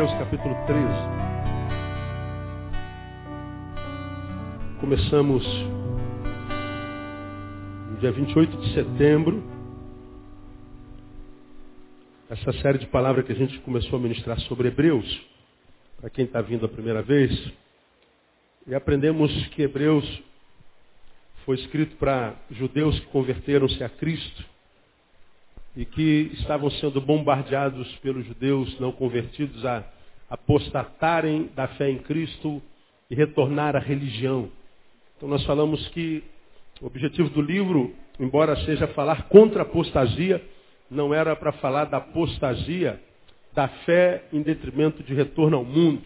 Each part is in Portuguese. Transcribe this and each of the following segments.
Hebreus capítulo 13. Começamos no dia 28 de setembro. Essa série de palavras que a gente começou a ministrar sobre Hebreus, para quem está vindo a primeira vez. E aprendemos que Hebreus foi escrito para judeus que converteram-se a Cristo e que estavam sendo bombardeados pelos judeus não convertidos a apostatarem da fé em Cristo e retornar à religião. Então nós falamos que o objetivo do livro, embora seja falar contra a apostasia, não era para falar da apostasia da fé em detrimento de retorno ao mundo.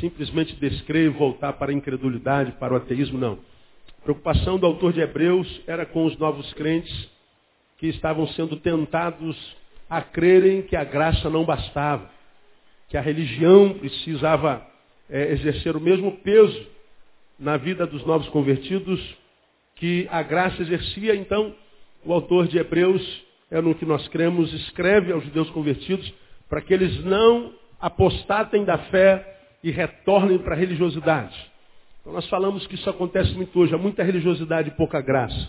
Simplesmente descrever e voltar para a incredulidade, para o ateísmo, não. A preocupação do autor de Hebreus era com os novos crentes que estavam sendo tentados a crerem que a graça não bastava, que a religião precisava é, exercer o mesmo peso na vida dos novos convertidos que a graça exercia. Então, o autor de Hebreus, é no que nós cremos, escreve aos judeus convertidos para que eles não apostatem da fé e retornem para a religiosidade. Então, nós falamos que isso acontece muito hoje, há muita religiosidade e pouca graça.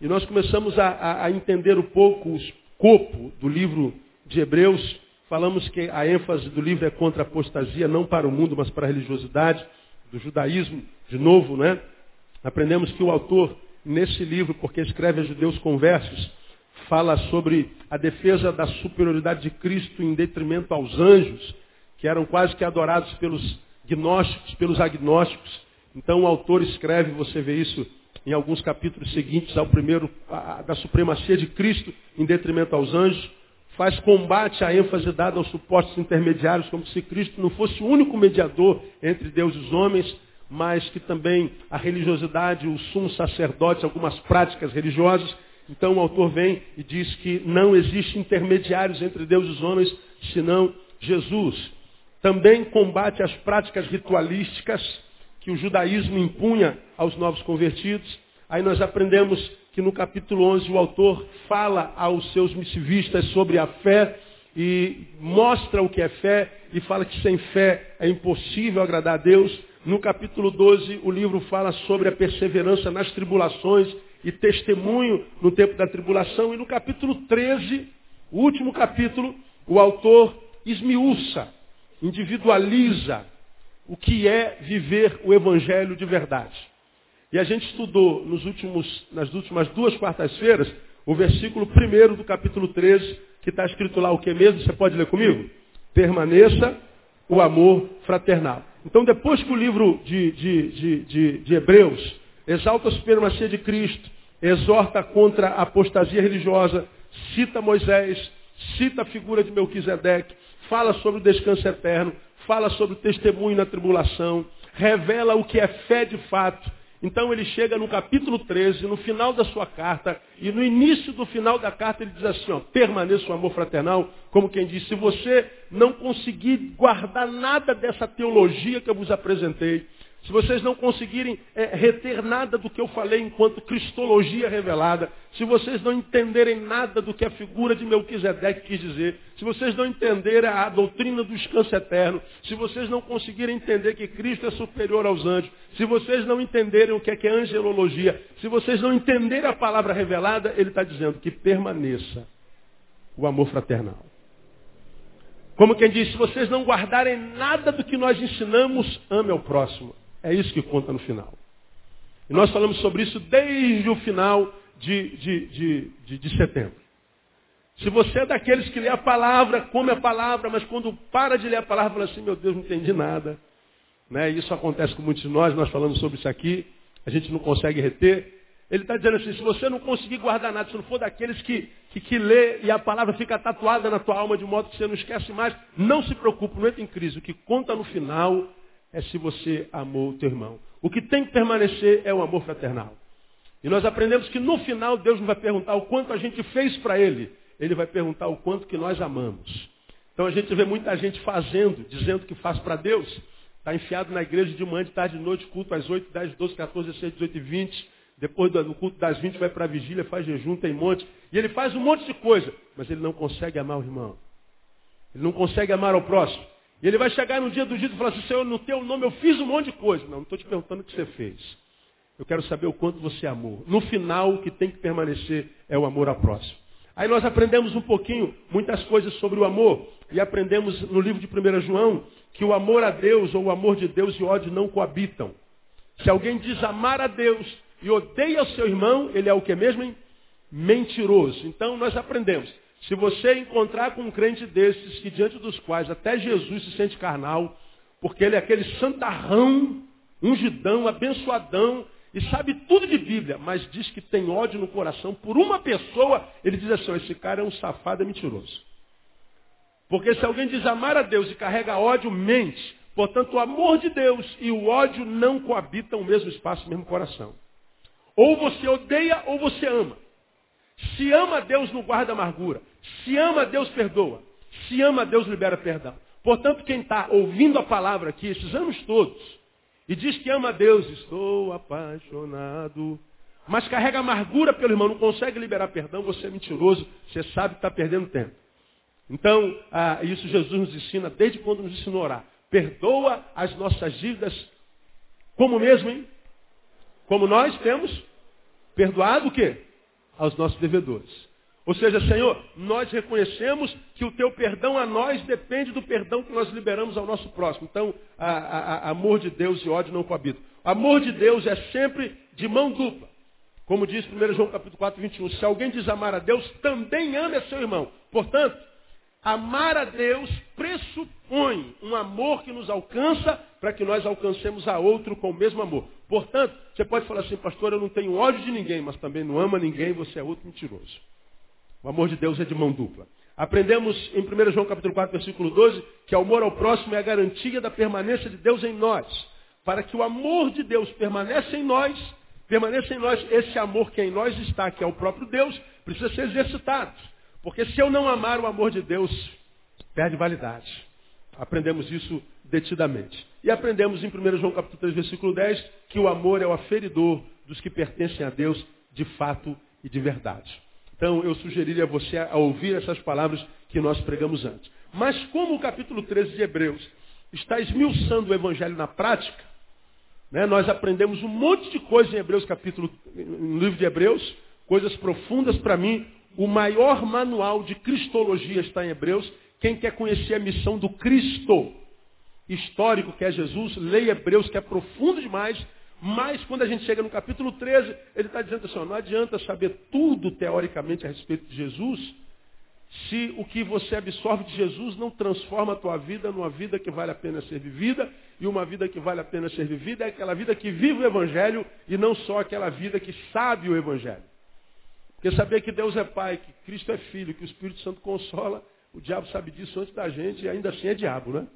E nós começamos a, a entender um pouco o escopo do livro de Hebreus. Falamos que a ênfase do livro é contra a apostasia, não para o mundo, mas para a religiosidade, do judaísmo, de novo, né? Aprendemos que o autor, nesse livro, porque escreve a judeus conversos, fala sobre a defesa da superioridade de Cristo em detrimento aos anjos, que eram quase que adorados pelos gnósticos, pelos agnósticos. Então o autor escreve, você vê isso em alguns capítulos seguintes ao primeiro, da supremacia de Cristo em detrimento aos anjos, faz combate à ênfase dada aos supostos intermediários, como se Cristo não fosse o único mediador entre Deus e os homens, mas que também a religiosidade, o sumo sacerdote, algumas práticas religiosas. Então o autor vem e diz que não existe intermediários entre Deus e os homens, senão Jesus. Também combate as práticas ritualísticas que o judaísmo impunha aos novos convertidos. Aí nós aprendemos que no capítulo 11 o autor fala aos seus missivistas sobre a fé e mostra o que é fé e fala que sem fé é impossível agradar a Deus. No capítulo 12 o livro fala sobre a perseverança nas tribulações e testemunho no tempo da tribulação. E no capítulo 13, o último capítulo, o autor esmiuça, individualiza o que é viver o evangelho de verdade. E a gente estudou últimos, nas últimas duas quartas-feiras o versículo 1 do capítulo 13, que está escrito lá o que mesmo? Você pode ler comigo? Permaneça o amor fraternal. Então, depois que o livro de, de, de, de, de Hebreus exalta a supremacia de Cristo, exorta contra a apostasia religiosa, cita Moisés, cita a figura de Melquisedeque, fala sobre o descanso eterno, fala sobre o testemunho na tribulação, revela o que é fé de fato. Então ele chega no capítulo 13, no final da sua carta, e no início do final da carta ele diz assim, ó, permaneça o amor fraternal, como quem diz, se você não conseguir guardar nada dessa teologia que eu vos apresentei, se vocês não conseguirem é, reter nada do que eu falei enquanto cristologia revelada, se vocês não entenderem nada do que a figura de Melquisedeque quis dizer, se vocês não entenderem a doutrina do descanso eterno, se vocês não conseguirem entender que Cristo é superior aos anjos, se vocês não entenderem o que é, que é angelologia, se vocês não entenderem a palavra revelada, ele está dizendo que permaneça o amor fraternal. Como quem diz, se vocês não guardarem nada do que nós ensinamos, ame ao próximo. É isso que conta no final. E nós falamos sobre isso desde o final de, de, de, de, setembro. Se você é daqueles que lê a palavra, come a palavra, mas quando para de ler a palavra, fala assim, meu Deus, não entendi nada. Né? Isso acontece com muitos de nós, nós falamos sobre isso aqui, a gente não consegue reter. Ele está dizendo assim, se você não conseguir guardar nada, se não for daqueles que, que, que lê e a palavra fica tatuada na tua alma de modo que você não esquece mais, não se preocupe, não entra em crise. O que conta no final é se você amou o teu irmão. O que tem que permanecer é o amor fraternal. E nós aprendemos que no final Deus não vai perguntar o quanto a gente fez para Ele. Ele vai perguntar o quanto que nós amamos. Então a gente vê muita gente fazendo, dizendo que faz para Deus. Está enfiado na igreja de manhã, de tarde, de noite, culto às 8, 10, 12, 14, 16, 18 e 20. Depois do culto das 20 vai para a vigília, faz jejum, tem monte. E ele faz um monte de coisa. Mas ele não consegue amar o irmão. Ele não consegue amar o próximo. E ele vai chegar no dia do juízo e falar assim, Senhor, no teu nome eu fiz um monte de coisa. Não, não estou te perguntando o que você fez. Eu quero saber o quanto você amou. No final, o que tem que permanecer é o amor ao próximo. Aí nós aprendemos um pouquinho, muitas coisas sobre o amor. E aprendemos no livro de 1 João que o amor a Deus ou o amor de Deus e ódio não coabitam. Se alguém diz amar a Deus e odeia o seu irmão, ele é o que mesmo? Hein? Mentiroso. Então nós aprendemos. Se você encontrar com um crente desses, que diante dos quais até Jesus se sente carnal, porque ele é aquele santarrão, ungidão, abençoadão, e sabe tudo de Bíblia, mas diz que tem ódio no coração por uma pessoa, ele diz assim, esse cara é um safado, é mentiroso. Porque se alguém diz amar a Deus e carrega ódio, mente. Portanto, o amor de Deus e o ódio não coabitam o mesmo espaço, o mesmo coração. Ou você odeia ou você ama. Se ama a Deus, não guarda amargura. Se ama Deus, perdoa. Se ama Deus, libera perdão. Portanto, quem está ouvindo a palavra aqui, esses anos todos, e diz que ama a Deus, estou apaixonado, mas carrega amargura pelo irmão, não consegue liberar perdão, você é mentiroso, você sabe que está perdendo tempo. Então, ah, isso Jesus nos ensina desde quando nos ensinou a orar. Perdoa as nossas dívidas, como mesmo, hein? Como nós temos perdoado o quê? Aos nossos devedores. Ou seja, Senhor, nós reconhecemos que o teu perdão a nós depende do perdão que nós liberamos ao nosso próximo. Então, a, a, a amor de Deus e ódio não coabitam. Amor de Deus é sempre de mão dupla. Como diz 1 João capítulo 4, 21. Se alguém diz amar a Deus, também ame a seu irmão. Portanto, Amar a Deus pressupõe um amor que nos alcança para que nós alcancemos a outro com o mesmo amor. Portanto, você pode falar assim, pastor, eu não tenho ódio de ninguém, mas também não ama ninguém, você é outro mentiroso. O amor de Deus é de mão dupla. Aprendemos em 1 João capítulo 4, versículo 12, que o amor ao próximo é a garantia da permanência de Deus em nós. Para que o amor de Deus permaneça em nós, permaneça em nós, esse amor que em nós está, que é o próprio Deus, precisa ser exercitado. Porque se eu não amar o amor de Deus, perde validade. Aprendemos isso detidamente. E aprendemos em 1 João capítulo 3, versículo 10, que o amor é o aferidor dos que pertencem a Deus de fato e de verdade. Então eu sugeriria a você a ouvir essas palavras que nós pregamos antes. Mas como o capítulo 13 de Hebreus está esmiuçando o evangelho na prática, né, nós aprendemos um monte de coisa em Hebreus capítulo, no livro de Hebreus, coisas profundas para mim, o maior manual de cristologia está em Hebreus. Quem quer conhecer a missão do Cristo histórico que é Jesus, leia Hebreus, que é profundo demais. Mas quando a gente chega no capítulo 13, ele está dizendo assim, ó, não adianta saber tudo teoricamente a respeito de Jesus, se o que você absorve de Jesus não transforma a tua vida numa vida que vale a pena ser vivida, e uma vida que vale a pena ser vivida é aquela vida que vive o Evangelho e não só aquela vida que sabe o Evangelho. Porque saber que Deus é Pai, que Cristo é Filho, que o Espírito Santo consola, o diabo sabe disso antes da gente e ainda assim é diabo, né?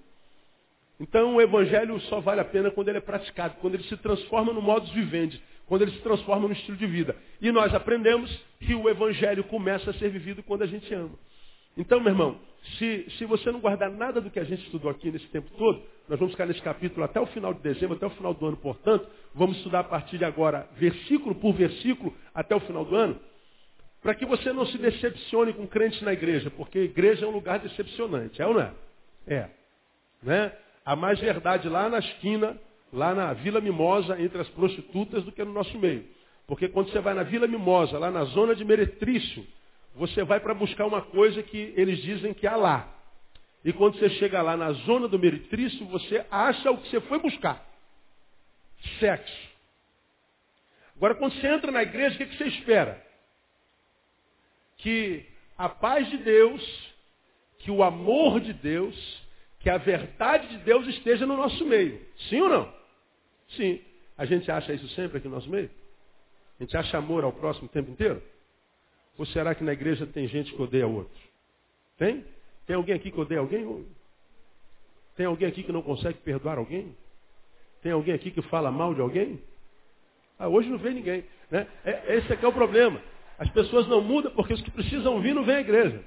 Então o Evangelho só vale a pena quando ele é praticado, quando ele se transforma no modus vivendi, quando ele se transforma no estilo de vida. E nós aprendemos que o Evangelho começa a ser vivido quando a gente ama. Então, meu irmão, se, se você não guardar nada do que a gente estudou aqui nesse tempo todo, nós vamos ficar nesse capítulo até o final de dezembro, até o final do ano, portanto, vamos estudar a partir de agora, versículo por versículo, até o final do ano para que você não se decepcione com crentes na igreja, porque igreja é um lugar decepcionante, é ou não é? É. Né? Há mais verdade lá na esquina, lá na Vila Mimosa, entre as prostitutas, do que no nosso meio. Porque quando você vai na Vila Mimosa, lá na zona de Meretrício, você vai para buscar uma coisa que eles dizem que há lá. E quando você chega lá na zona do Meretrício, você acha o que você foi buscar. Sexo. Agora, quando você entra na igreja, o que você espera? que a paz de Deus, que o amor de Deus, que a verdade de Deus esteja no nosso meio. Sim ou não? Sim. A gente acha isso sempre aqui no nosso meio? A gente acha amor ao próximo o tempo inteiro? Ou será que na igreja tem gente que odeia outro? Tem? Tem alguém aqui que odeia alguém? Tem alguém aqui que não consegue perdoar alguém? Tem alguém aqui que fala mal de alguém? Ah, hoje não vem ninguém. Né? É, esse aqui é o problema. As pessoas não mudam porque os que precisam vir não vêm à igreja.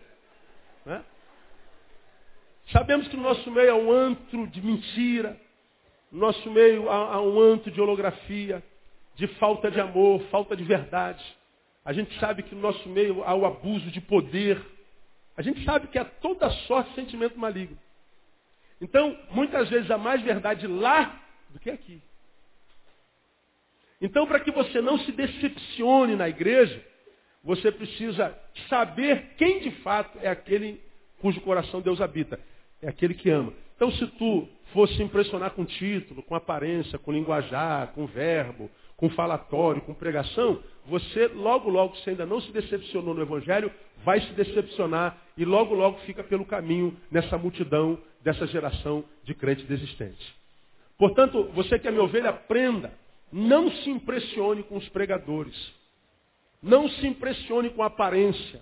Sabemos que no nosso meio há um antro de mentira, no nosso meio há, há um antro de holografia, de falta de amor, falta de verdade. A gente sabe que no nosso meio há o abuso de poder. A gente sabe que há toda sorte de sentimento maligno. Então, muitas vezes há mais verdade lá do que aqui. Então, para que você não se decepcione na igreja, você precisa saber quem de fato é aquele cujo coração Deus habita. É aquele que ama. Então, se tu fosse impressionar com título, com aparência, com linguajar, com verbo, com falatório, com pregação, você logo, logo, se ainda não se decepcionou no Evangelho, vai se decepcionar e logo, logo fica pelo caminho nessa multidão, dessa geração de crentes desistentes. Portanto, você que é minha ovelha, aprenda. Não se impressione com os pregadores. Não se impressione com a aparência.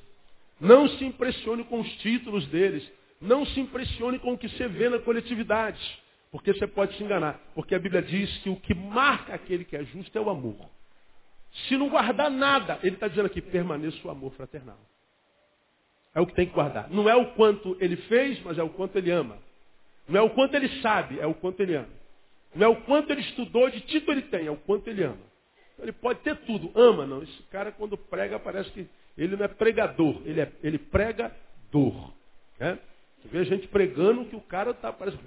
Não se impressione com os títulos deles. Não se impressione com o que você vê na coletividade. Porque você pode se enganar. Porque a Bíblia diz que o que marca aquele que é justo é o amor. Se não guardar nada, ele está dizendo aqui, permaneça o amor fraternal. É o que tem que guardar. Não é o quanto ele fez, mas é o quanto ele ama. Não é o quanto ele sabe, é o quanto ele ama. Não é o quanto ele estudou, de título ele tem, é o quanto ele ama. Ele pode ter tudo, ama não. Esse cara quando prega parece que ele não é pregador, ele, é, ele prega dor. Né? Você vê gente pregando que o cara está, parece,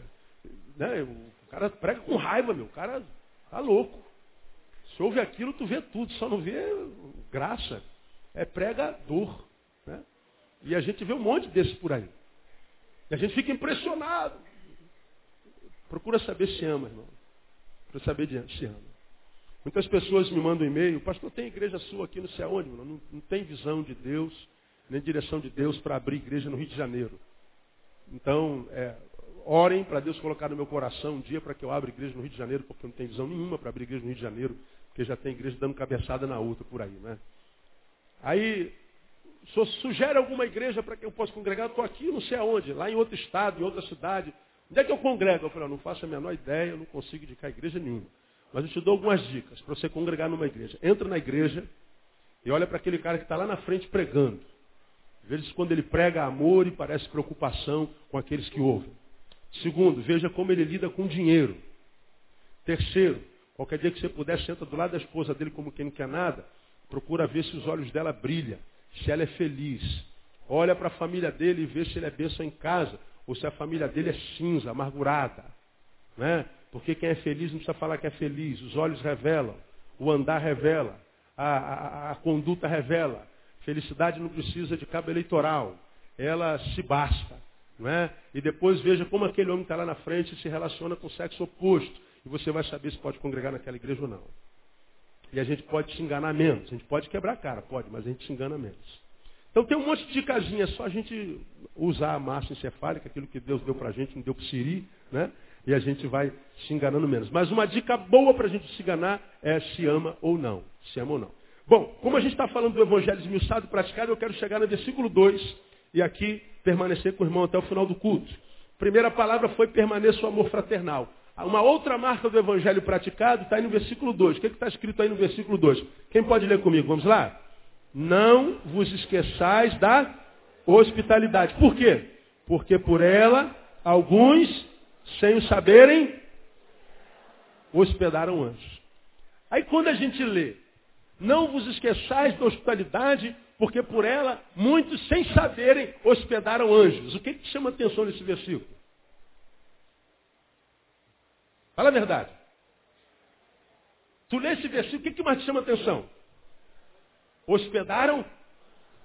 né? o cara prega com raiva, meu, o cara tá louco. Se ouve aquilo, tu vê tudo, só não vê graça. É pregador. Né? E a gente vê um monte desses por aí. E a gente fica impressionado. Procura saber se ama, irmão. Para saber se ama. Muitas pessoas me mandam e-mail, pastor, tem igreja sua aqui no céu onde? Não, não tem visão de Deus, nem direção de Deus para abrir igreja no Rio de Janeiro. Então, é, orem para Deus colocar no meu coração um dia para que eu abra igreja no Rio de Janeiro, porque não tem visão nenhuma para abrir igreja no Rio de Janeiro, porque já tem igreja dando cabeçada na outra por aí, né? Aí, sugere alguma igreja para que eu possa congregar, eu estou aqui não sei aonde, lá em outro estado, em outra cidade. Onde é que eu congrego? Eu falei, não faço a menor ideia, eu não consigo indicar igreja nenhuma. Mas eu te dou algumas dicas para você congregar numa igreja. Entra na igreja e olha para aquele cara que está lá na frente pregando. Vezes quando ele prega amor e parece preocupação com aqueles que ouvem. Segundo, veja como ele lida com dinheiro. Terceiro, qualquer dia que você puder, senta do lado da esposa dele como quem não quer nada. Procura ver se os olhos dela brilham, se ela é feliz. Olha para a família dele e vê se ele é bênção em casa ou se a família dele é cinza, amargurada. Né? Porque quem é feliz não precisa falar que é feliz. Os olhos revelam, o andar revela, a, a, a conduta revela. Felicidade não precisa de cabo eleitoral. Ela se basta. Não é? E depois veja como aquele homem está lá na frente se relaciona com o sexo oposto. E você vai saber se pode congregar naquela igreja ou não. E a gente pode se enganar menos. A gente pode quebrar a cara, pode, mas a gente se engana menos. Então tem um monte de casinha, é só a gente usar a massa encefálica, aquilo que Deus deu para a gente, não deu para Siri, né? E a gente vai se enganando menos. Mas uma dica boa para a gente se enganar é se ama ou não. Se ama ou não. Bom, como a gente está falando do evangelho esmiuçado e praticado, eu quero chegar no versículo 2 e aqui permanecer com o irmão até o final do culto. Primeira palavra foi permaneça o amor fraternal. Uma outra marca do evangelho praticado está aí no versículo 2. O que está escrito aí no versículo 2? Quem pode ler comigo? Vamos lá? Não vos esqueçais da hospitalidade. Por quê? Porque por ela, alguns, sem o saberem, hospedaram anjos. Aí quando a gente lê, não vos esqueçais da hospitalidade, porque por ela, muitos, sem saberem, hospedaram anjos. O que, que chama atenção nesse versículo? Fala a verdade. Tu lê esse versículo, o que, que mais te chama atenção? hospedaram.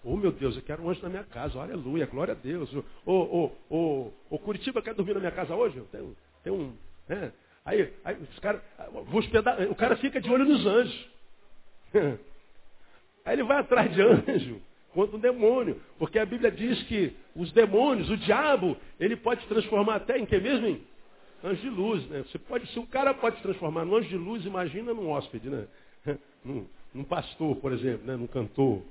Oh meu Deus, eu quero um anjo na minha casa, aleluia, glória a Deus. Ô, oh, oh, oh, Curitiba quer dormir na minha casa hoje? Tem, tem um. Né? Aí, aí os cara, hospedar, o cara fica de olho nos anjos. Aí ele vai atrás de anjo contra um demônio. Porque a Bíblia diz que os demônios, o diabo, ele pode transformar até em que mesmo? Em anjo de luz. Né? Você pode, se o cara pode se transformar num anjo de luz, imagina num hóspede, né? Num, num pastor, por exemplo, né? num cantor.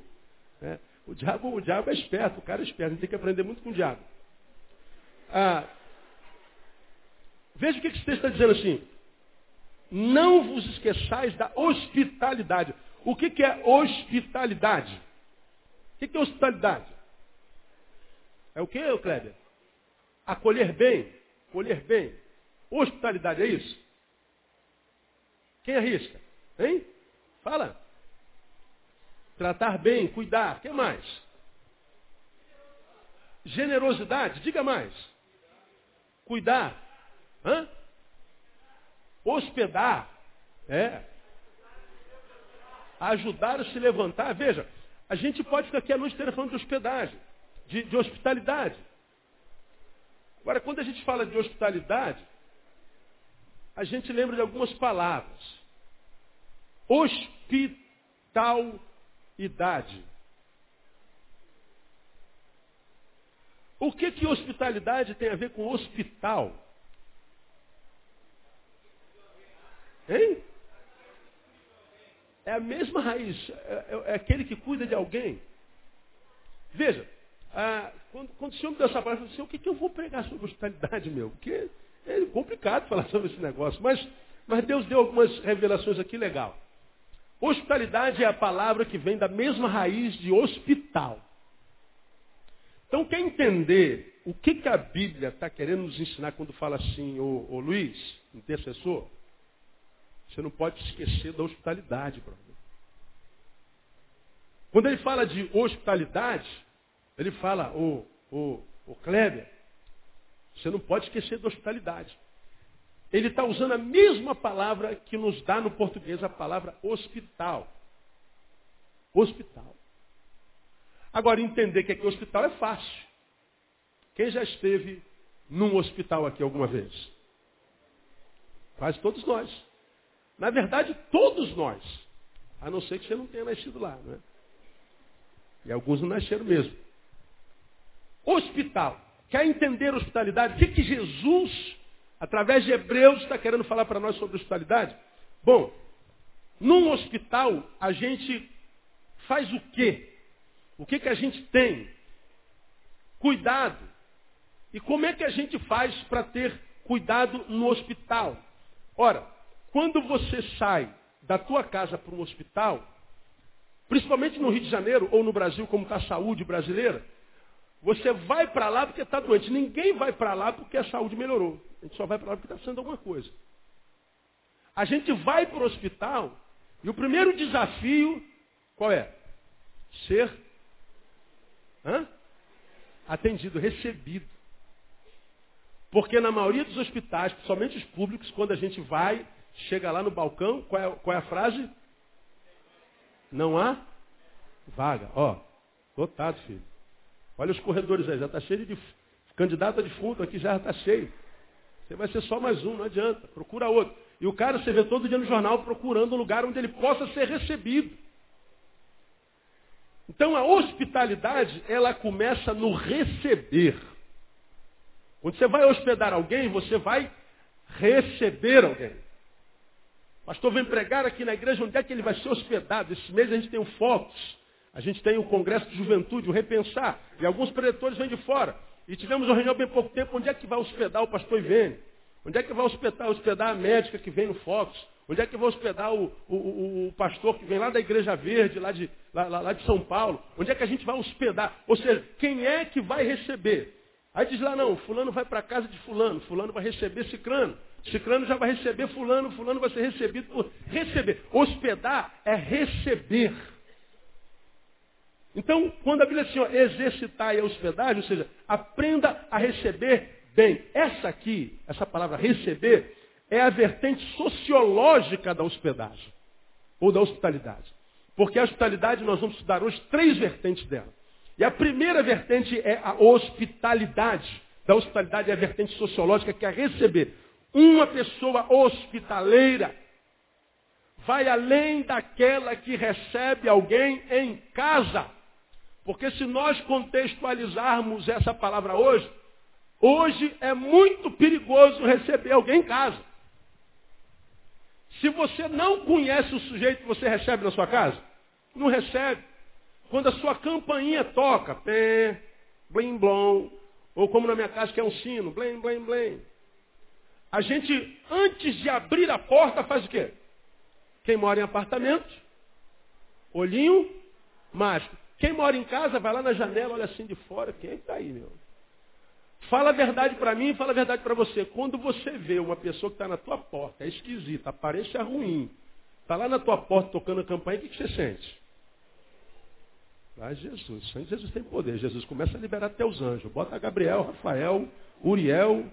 Né? O, diabo, o diabo é esperto, o cara é esperto, a gente tem que aprender muito com o diabo. Ah, veja o que esse texto está dizendo assim. Não vos esqueçais da hospitalidade. O que, que é hospitalidade? O que, que é hospitalidade? É o que, Kleber? Acolher bem. Acolher bem. Hospitalidade, é isso? Quem arrisca? Hein? Fala. Tratar bem, cuidar. O que mais? Generosidade, diga mais. Cuidar. Hã? Hospedar. É. Ajudar a se levantar. Veja, a gente pode ficar aqui a noite inteira falando de hospedagem, de, de hospitalidade. Agora, quando a gente fala de hospitalidade, a gente lembra de algumas palavras. Hospitalidade. O que que hospitalidade tem a ver com hospital? Hein? É a mesma raiz. É, é, é aquele que cuida de alguém. Veja, ah, quando, quando o senhor me deu essa palavra, eu falei assim, o que, que eu vou pregar sobre hospitalidade, meu? Porque é complicado falar sobre esse negócio. Mas, mas Deus deu algumas revelações aqui legal. Hospitalidade é a palavra que vem da mesma raiz de hospital. Então, quer entender o que, que a Bíblia está querendo nos ensinar quando fala assim, ô Luiz, intercessor? Você não pode esquecer da hospitalidade, brother. Quando ele fala de hospitalidade, ele fala, o, o, o Kleber, você não pode esquecer da hospitalidade. Ele está usando a mesma palavra que nos dá no português a palavra hospital. Hospital. Agora, entender que aqui hospital é fácil. Quem já esteve num hospital aqui alguma vez? Quase todos nós. Na verdade, todos nós. A não ser que você não tenha nascido lá. Né? E alguns não nasceram mesmo. Hospital. Quer entender hospitalidade? O que, que Jesus, através de Hebreus, está querendo falar para nós sobre hospitalidade? Bom, num hospital, a gente faz o quê? O que, que a gente tem? Cuidado. E como é que a gente faz para ter cuidado no hospital? Ora, quando você sai da tua casa para um hospital, principalmente no Rio de Janeiro ou no Brasil, como está a saúde brasileira, você vai para lá porque está doente. Ninguém vai para lá porque a saúde melhorou. A gente só vai para lá porque está sendo alguma coisa. A gente vai para o hospital e o primeiro desafio, qual é? Ser hã? atendido, recebido. Porque na maioria dos hospitais, principalmente os públicos, quando a gente vai, chega lá no balcão, qual é, qual é a frase? Não há vaga. Ó, lotado, filho. Olha os corredores aí, já está cheio de candidato a defunto aqui, já está cheio. Você vai ser só mais um, não adianta. Procura outro. E o cara você vê todo dia no jornal procurando um lugar onde ele possa ser recebido. Então a hospitalidade, ela começa no receber. Quando você vai hospedar alguém, você vai receber alguém. Pastor, vem pregar aqui na igreja, onde é que ele vai ser hospedado? Esse mês a gente tem um Focus. A gente tem o Congresso de Juventude, o Repensar, e alguns predetores vêm de fora. E tivemos uma reunião bem pouco tempo, onde é que vai hospedar o pastor Ivene? Onde é que vai hospedar, hospedar a médica que vem no Fox? Onde é que vai hospedar o, o, o, o, pastor que vem lá da Igreja Verde, lá de, lá, lá de São Paulo? Onde é que a gente vai hospedar? Ou seja, quem é que vai receber? Aí diz lá, não, fulano vai para casa de fulano, fulano vai receber cicrano. Cicrano já vai receber fulano, fulano vai ser recebido por receber. Hospedar é receber. Então, quando a Bíblia diz assim, ó, exercitar e hospedagem, ou seja, aprenda a receber bem. Essa aqui, essa palavra receber, é a vertente sociológica da hospedagem, ou da hospitalidade. Porque a hospitalidade nós vamos estudar hoje três vertentes dela. E a primeira vertente é a hospitalidade. Da hospitalidade é a vertente sociológica, que é receber. Uma pessoa hospitaleira vai além daquela que recebe alguém em casa. Porque se nós contextualizarmos essa palavra hoje, hoje é muito perigoso receber alguém em casa. Se você não conhece o sujeito que você recebe na sua casa, não recebe. Quando a sua campainha toca, pé, blim blom, ou como na minha casa que é um sino, blim, blim, blim. A gente, antes de abrir a porta, faz o quê? Quem mora em apartamento, olhinho mágico. Quem mora em casa, vai lá na janela, olha assim de fora, quem é está aí, meu? Fala a verdade para mim fala a verdade para você. Quando você vê uma pessoa que está na tua porta, é esquisita, aparência é ruim, está lá na tua porta tocando a campanha, o que, que você sente? Ah, Jesus, Jesus tem poder. Jesus começa a liberar os anjos. Bota Gabriel, Rafael, Uriel,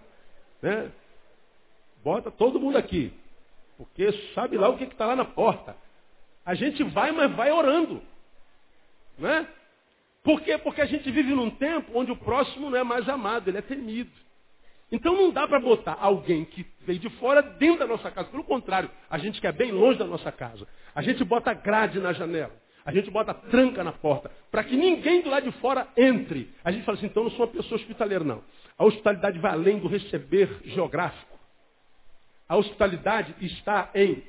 né? Bota todo mundo aqui. Porque sabe lá o que está lá na porta. A gente vai, mas vai orando. Né? Por quê? Porque a gente vive num tempo onde o próximo não é mais amado, ele é temido. Então não dá para botar alguém que veio de fora dentro da nossa casa. Pelo contrário, a gente quer bem longe da nossa casa. A gente bota grade na janela. A gente bota tranca na porta. Para que ninguém do lado de fora entre. A gente fala assim, então eu não sou uma pessoa hospitaleira, não. A hospitalidade vai além do receber geográfico. A hospitalidade está em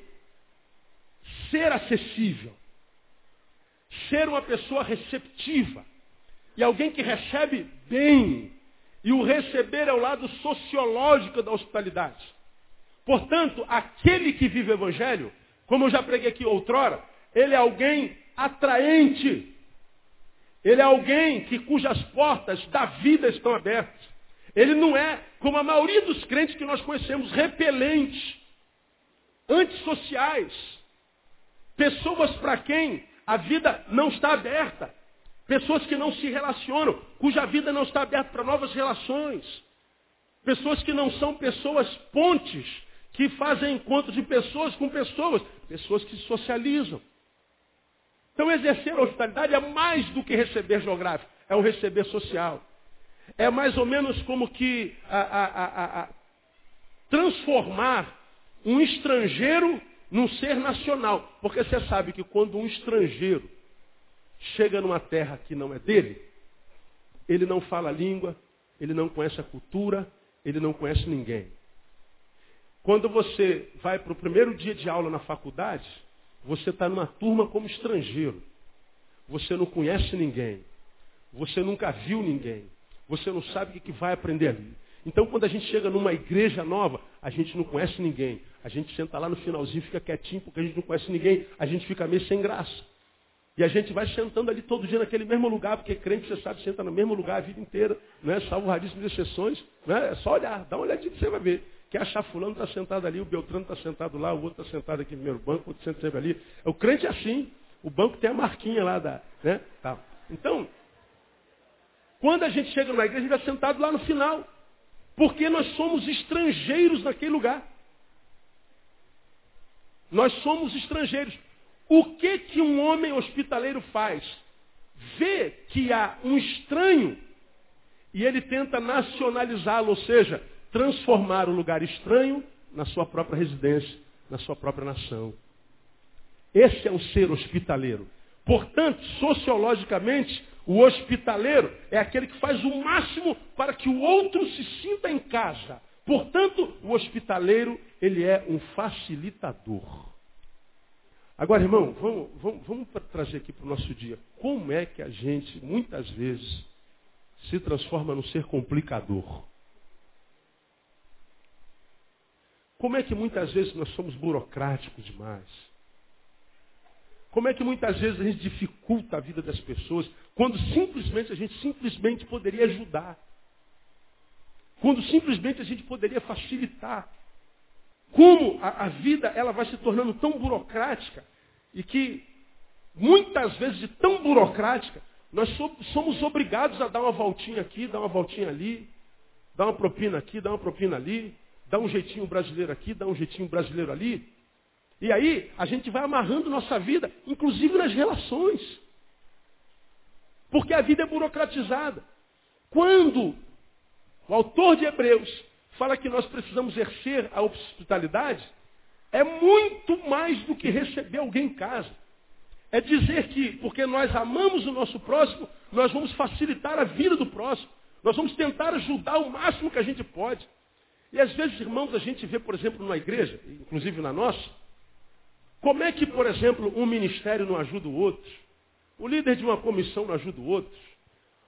ser acessível. Ser uma pessoa receptiva. E alguém que recebe bem e o receber é o lado sociológico da hospitalidade. Portanto, aquele que vive o Evangelho, como eu já preguei aqui outrora, ele é alguém atraente. Ele é alguém que, cujas portas da vida estão abertas. Ele não é, como a maioria dos crentes que nós conhecemos, repelentes, antissociais. Pessoas para quem a vida não está aberta. Pessoas que não se relacionam, cuja vida não está aberta para novas relações. Pessoas que não são pessoas pontes, que fazem encontros de pessoas com pessoas. Pessoas que se socializam. Então exercer a hospitalidade é mais do que receber geográfico, é o receber social. É mais ou menos como que a, a, a, transformar um estrangeiro num ser nacional. Porque você sabe que quando um estrangeiro chega numa terra que não é dele, ele não fala a língua, ele não conhece a cultura, ele não conhece ninguém. Quando você vai para o primeiro dia de aula na faculdade, você está numa turma como estrangeiro. Você não conhece ninguém. Você nunca viu ninguém. Você não sabe o que vai aprender ali. Então, quando a gente chega numa igreja nova, a gente não conhece ninguém. A gente senta lá no finalzinho, fica quietinho, porque a gente não conhece ninguém. A gente fica meio sem graça. E a gente vai sentando ali todo dia naquele mesmo lugar, porque crente, você sabe, senta no mesmo lugar a vida inteira, não é? salvo raríssimas exceções, não é? é só olhar, dá uma olhadinha que você vai ver. Quer achar fulano está sentado ali, o Beltrano está sentado lá, o outro está sentado aqui no primeiro banco, o outro senta sempre ali. O crente é assim, o banco tem a marquinha lá da. Né? Tá. Então, quando a gente chega numa igreja, a gente está sentado lá no final. Porque nós somos estrangeiros naquele lugar. Nós somos estrangeiros. O que que um homem hospitaleiro faz? Vê que há um estranho e ele tenta nacionalizá-lo, ou seja, transformar o lugar estranho na sua própria residência, na sua própria nação. Esse é o ser hospitaleiro. Portanto, sociologicamente, o hospitaleiro é aquele que faz o máximo para que o outro se sinta em casa. Portanto, o hospitaleiro, ele é um facilitador. Agora, irmão, vamos, vamos, vamos trazer aqui para o nosso dia. Como é que a gente, muitas vezes, se transforma num ser complicador? Como é que muitas vezes nós somos burocráticos demais? Como é que muitas vezes a gente dificulta a vida das pessoas, quando simplesmente a gente simplesmente poderia ajudar? Quando simplesmente a gente poderia facilitar? Como a, a vida ela vai se tornando tão burocrática e que muitas vezes de tão burocrática, nós somos obrigados a dar uma voltinha aqui, dar uma voltinha ali, dar uma propina aqui, dar uma propina ali, dar um jeitinho brasileiro aqui, dar um jeitinho brasileiro ali. E aí a gente vai amarrando nossa vida, inclusive nas relações. Porque a vida é burocratizada. Quando o autor de Hebreus fala que nós precisamos exercer a hospitalidade, é muito mais do que receber alguém em casa. É dizer que, porque nós amamos o nosso próximo, nós vamos facilitar a vida do próximo. Nós vamos tentar ajudar o máximo que a gente pode. E às vezes, irmãos, a gente vê, por exemplo, numa igreja, inclusive na nossa, como é que, por exemplo, um ministério não ajuda o outro? O líder de uma comissão não ajuda o outro?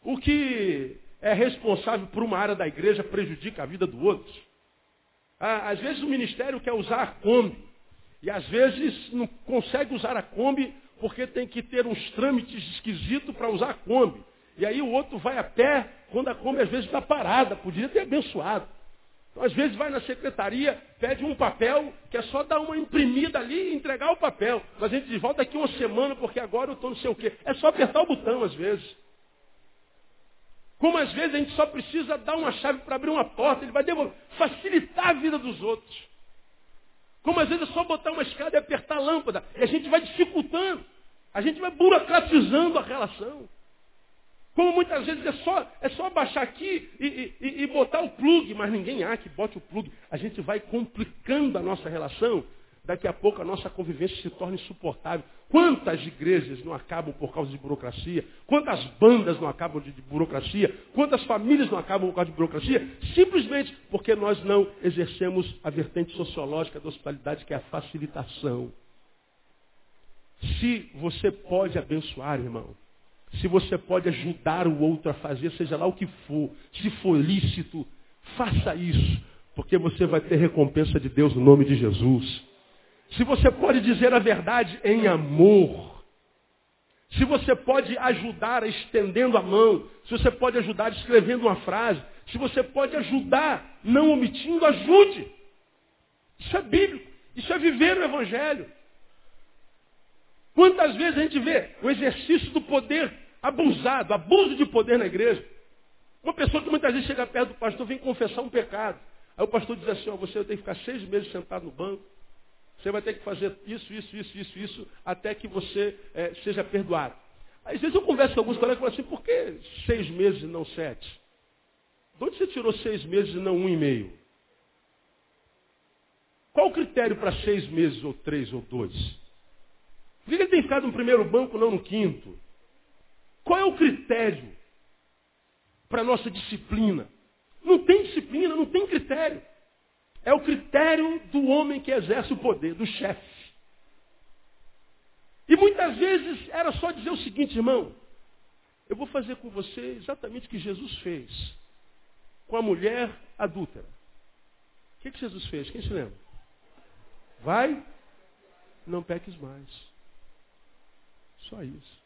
O que é responsável por uma área da igreja prejudica a vida do outro? Ah, às vezes o ministério quer usar a Kombi. E às vezes não consegue usar a Kombi porque tem que ter uns trâmites esquisitos para usar a Kombi. E aí o outro vai a pé quando a Kombi às vezes está parada. Podia ter abençoado. Então, às vezes vai na secretaria, pede um papel, que é só dar uma imprimida ali e entregar o papel. Mas a gente diz, volta aqui uma semana porque agora eu estou não sei o quê. É só apertar o botão às vezes. Como às vezes a gente só precisa dar uma chave para abrir uma porta, ele vai devolver, facilitar a vida dos outros. Como às vezes é só botar uma escada e apertar a lâmpada. E a gente vai dificultando. A gente vai burocratizando a relação. Como muitas vezes é só, é só abaixar aqui e, e, e botar o plug, mas ninguém há que bote o plug. A gente vai complicando a nossa relação daqui a pouco a nossa convivência se torna insuportável. Quantas igrejas não acabam por causa de burocracia? Quantas bandas não acabam de, de burocracia? Quantas famílias não acabam por causa de burocracia? Simplesmente porque nós não exercemos a vertente sociológica da hospitalidade, que é a facilitação. Se você pode abençoar, irmão, se você pode ajudar o outro a fazer, seja lá o que for, se for lícito, faça isso, porque você vai ter recompensa de Deus no nome de Jesus se você pode dizer a verdade em amor, se você pode ajudar estendendo a mão, se você pode ajudar escrevendo uma frase, se você pode ajudar não omitindo, ajude. Isso é bíblico, isso é viver o Evangelho. Quantas vezes a gente vê o exercício do poder abusado, abuso de poder na igreja? Uma pessoa que muitas vezes chega perto do pastor vem confessar um pecado. Aí o pastor diz assim, ó, você tem que ficar seis meses sentado no banco, você vai ter que fazer isso, isso, isso, isso, isso, até que você é, seja perdoado. Às vezes eu converso com alguns colegas e falo assim, por que seis meses e não sete? De onde você tirou seis meses e não um e meio? Qual o critério para seis meses, ou três, ou dois? Por que ele tem ficado no primeiro banco, não no quinto? Qual é o critério para a nossa disciplina? Não tem disciplina, não tem critério. É o critério do homem que exerce o poder, do chefe. E muitas vezes era só dizer o seguinte, irmão, eu vou fazer com você exatamente o que Jesus fez com a mulher adúltera. O que, que Jesus fez? Quem se lembra? Vai, não peques mais. Só isso.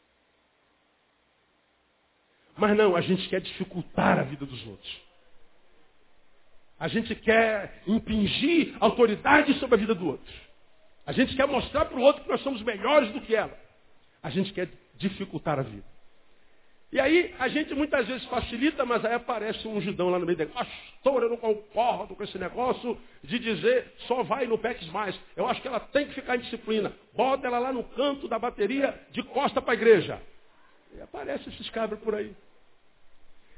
Mas não, a gente quer dificultar a vida dos outros. A gente quer impingir autoridade sobre a vida do outro. A gente quer mostrar para o outro que nós somos melhores do que ela. A gente quer dificultar a vida. E aí a gente muitas vezes facilita, mas aí aparece um judão lá no meio dele. Pastor, eu não concordo com esse negócio de dizer só vai no PEX mais. Eu acho que ela tem que ficar em disciplina. Bota ela lá no canto da bateria de costa para a igreja. E aparece esses cabras por aí.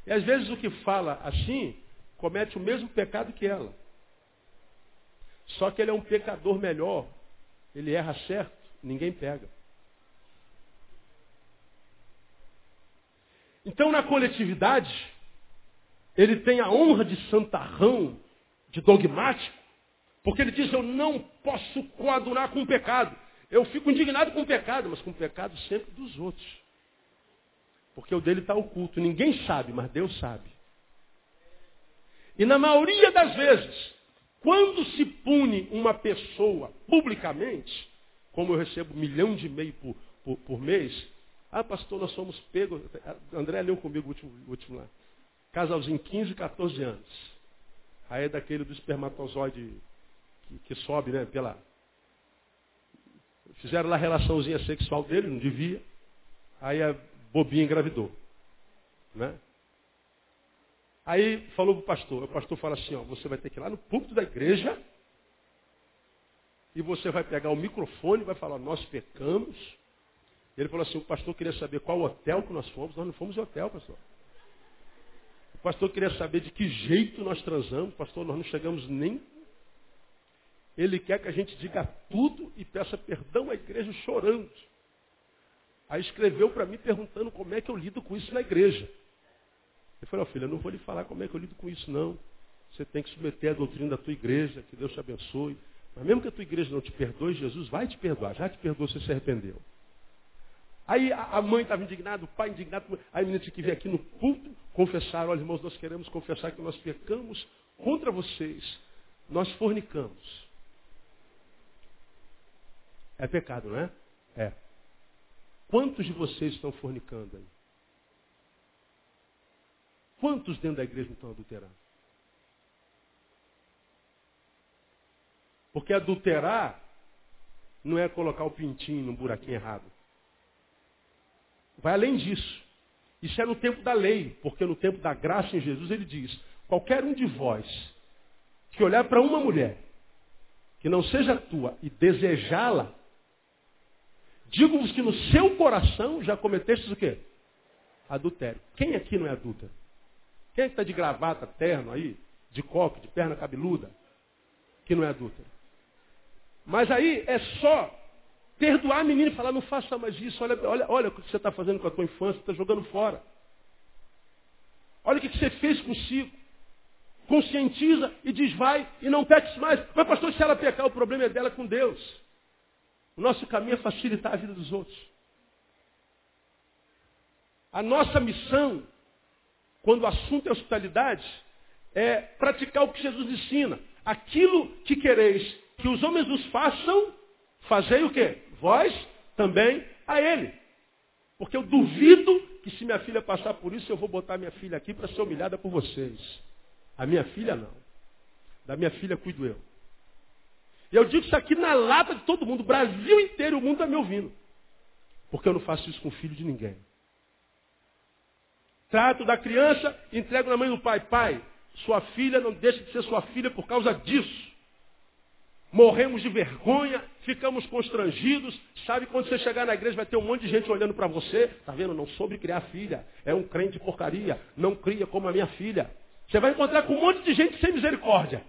E às vezes o que fala assim comete o mesmo pecado que ela. Só que ele é um pecador melhor. Ele erra certo, ninguém pega. Então, na coletividade, ele tem a honra de santarrão, de dogmático, porque ele diz: Eu não posso coadunar com o pecado. Eu fico indignado com o pecado, mas com o pecado sempre dos outros. Porque o dele está oculto. Ninguém sabe, mas Deus sabe. E na maioria das vezes, quando se pune uma pessoa publicamente, como eu recebo um milhão de e-mail por, por, por, mês, ah, pastor, nós somos pegos. André leu comigo o último, o último lá. Casalzinho, 15, 14 anos. Aí é daquele do espermatozoide que, que sobe, né, pela. Fizeram lá a relaçãozinha sexual dele, não devia. Aí a bobinha engravidou. Né? Aí falou para o pastor, o pastor fala assim, ó, você vai ter que ir lá no púlpito da igreja e você vai pegar o microfone e vai falar, nós pecamos. Ele falou assim, o pastor queria saber qual hotel que nós fomos, nós não fomos em hotel, pastor. O pastor queria saber de que jeito nós transamos, pastor, nós não chegamos nem. Ele quer que a gente diga tudo e peça perdão à igreja chorando. Aí escreveu para mim perguntando como é que eu lido com isso na igreja. Ele falou, oh, filho, eu não vou lhe falar como é que eu lido com isso, não. Você tem que submeter a doutrina da tua igreja, que Deus te abençoe. Mas mesmo que a tua igreja não te perdoe, Jesus vai te perdoar. Já te perdoou, você se arrependeu. Aí a mãe estava indignada, o pai indignado. Aí a menina que vir aqui no culto confessar. Olha, irmãos, nós queremos confessar que nós pecamos contra vocês. Nós fornicamos. É pecado, não? É. Quantos de vocês estão fornicando aí? Quantos dentro da igreja estão adulterando? Porque adulterar não é colocar o pintinho num buraquinho errado. Vai além disso. Isso é no tempo da lei, porque no tempo da graça em Jesus ele diz: qualquer um de vós que olhar para uma mulher que não seja tua e desejá-la, digo-vos que no seu coração já cometestes o quê? Adultério. Quem aqui não é adúltero? Quem é está de gravata, terno aí, de coque, de perna cabeluda, que não é adúltero? Mas aí é só perdoar a menina e falar, não faça mais isso, olha, olha, olha o que você está fazendo com a tua infância, está jogando fora. Olha o que você fez consigo. Conscientiza e diz, vai e não peques mais. Mas pastor, se ela pecar, o problema é dela com Deus. O nosso caminho é facilitar a vida dos outros. A nossa missão, quando o assunto é hospitalidade, é praticar o que Jesus ensina. Aquilo que quereis que os homens os façam, fazei o quê? Vós também a ele. Porque eu duvido que se minha filha passar por isso, eu vou botar minha filha aqui para ser humilhada por vocês. A minha filha não. Da minha filha cuido eu. E eu digo isso aqui na lata de todo mundo. O Brasil inteiro, o mundo está me ouvindo. Porque eu não faço isso com o filho de ninguém. Trato da criança, entrego na mãe do pai. Pai, sua filha não deixa de ser sua filha por causa disso. Morremos de vergonha, ficamos constrangidos. Sabe quando você chegar na igreja vai ter um monte de gente olhando para você? Tá vendo? Não soube criar filha. É um crente de porcaria. Não cria como a minha filha. Você vai encontrar com um monte de gente sem misericórdia.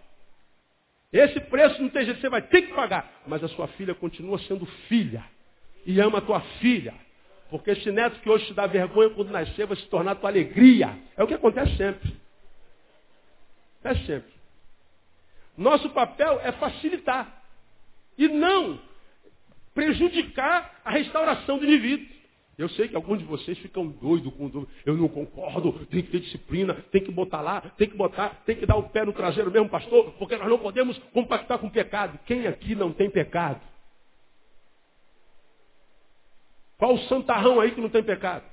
Esse preço não tem jeito, você vai ter que pagar. Mas a sua filha continua sendo filha. E ama a tua filha. Porque esse neto que hoje te dá vergonha quando nascer vai se tornar tua alegria. É o que acontece sempre. É sempre. Nosso papel é facilitar e não prejudicar a restauração do indivíduo. Eu sei que alguns de vocês ficam doidos com dúvida. Eu não concordo, tem que ter disciplina, tem que botar lá, tem que botar, tem que dar o pé no traseiro mesmo, pastor, porque nós não podemos compactar com pecado. Quem aqui não tem pecado? Qual o santarrão aí que não tem pecado?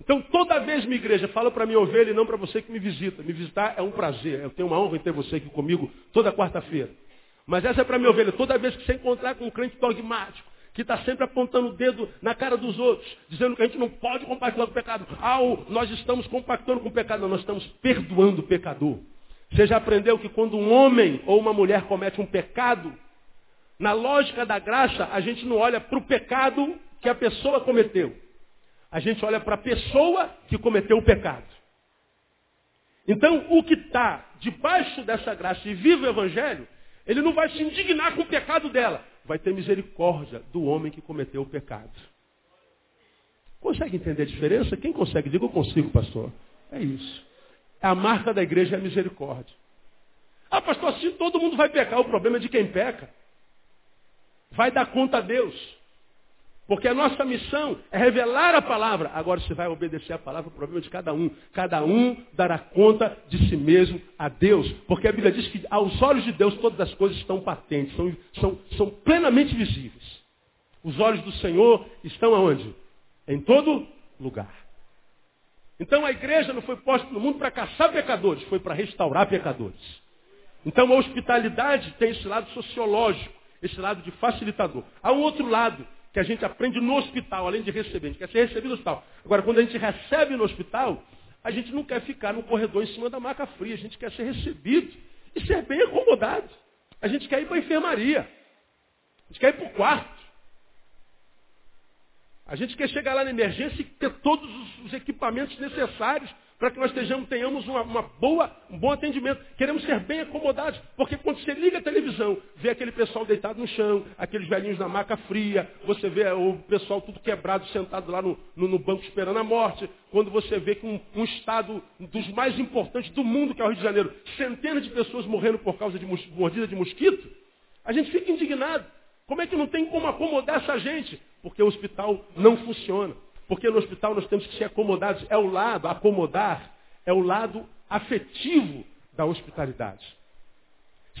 Então, toda vez minha igreja fala para minha ovelha e não para você que me visita. Me visitar é um prazer. Eu tenho uma honra em ter você aqui comigo toda quarta-feira. Mas essa é para minha ovelha. Toda vez que você encontrar com um crente dogmático, que está sempre apontando o dedo na cara dos outros, dizendo que a gente não pode compartilhar com o pecado. Ah, nós estamos compactando com o pecado. Não, nós estamos perdoando o pecador. Você já aprendeu que quando um homem ou uma mulher comete um pecado, na lógica da graça, a gente não olha para o pecado que a pessoa cometeu a gente olha para a pessoa que cometeu o pecado. Então, o que está debaixo dessa graça e vive o Evangelho, ele não vai se indignar com o pecado dela, vai ter misericórdia do homem que cometeu o pecado. Consegue entender a diferença? Quem consegue? Diga eu consigo, pastor. É isso. A marca da igreja é a misericórdia. Ah, pastor, assim todo mundo vai pecar. O problema é de quem peca. Vai dar conta a Deus. Porque a nossa missão é revelar a palavra. Agora você vai obedecer a palavra, o problema é de cada um. Cada um dará conta de si mesmo a Deus. Porque a Bíblia diz que aos olhos de Deus todas as coisas estão patentes, são, são, são plenamente visíveis. Os olhos do Senhor estão aonde? Em todo lugar. Então a igreja não foi posta no mundo para caçar pecadores, foi para restaurar pecadores. Então a hospitalidade tem esse lado sociológico, esse lado de facilitador. Há um outro lado, que a gente aprende no hospital, além de receber. A gente quer ser recebido no hospital. Agora, quando a gente recebe no hospital, a gente não quer ficar no corredor em cima da maca fria. A gente quer ser recebido e ser bem acomodado. A gente quer ir para a enfermaria. A gente quer ir para o quarto. A gente quer chegar lá na emergência e ter todos os equipamentos necessários para que nós estejamos, tenhamos uma, uma, boa, um bom atendimento. Queremos ser bem acomodados, porque quando você liga a televisão, vê aquele pessoal deitado no chão, aqueles velhinhos na maca fria, você vê o pessoal tudo quebrado, sentado lá no, no, no banco esperando a morte, quando você vê que um, um, estado dos mais importantes do mundo, que é o Rio de Janeiro, centenas de pessoas morrendo por causa de mordida de mosquito, a gente fica indignado. Como é que não tem como acomodar essa gente? Porque o hospital não funciona. Porque no hospital nós temos que ser acomodados. É o lado, acomodar, é o lado afetivo da hospitalidade.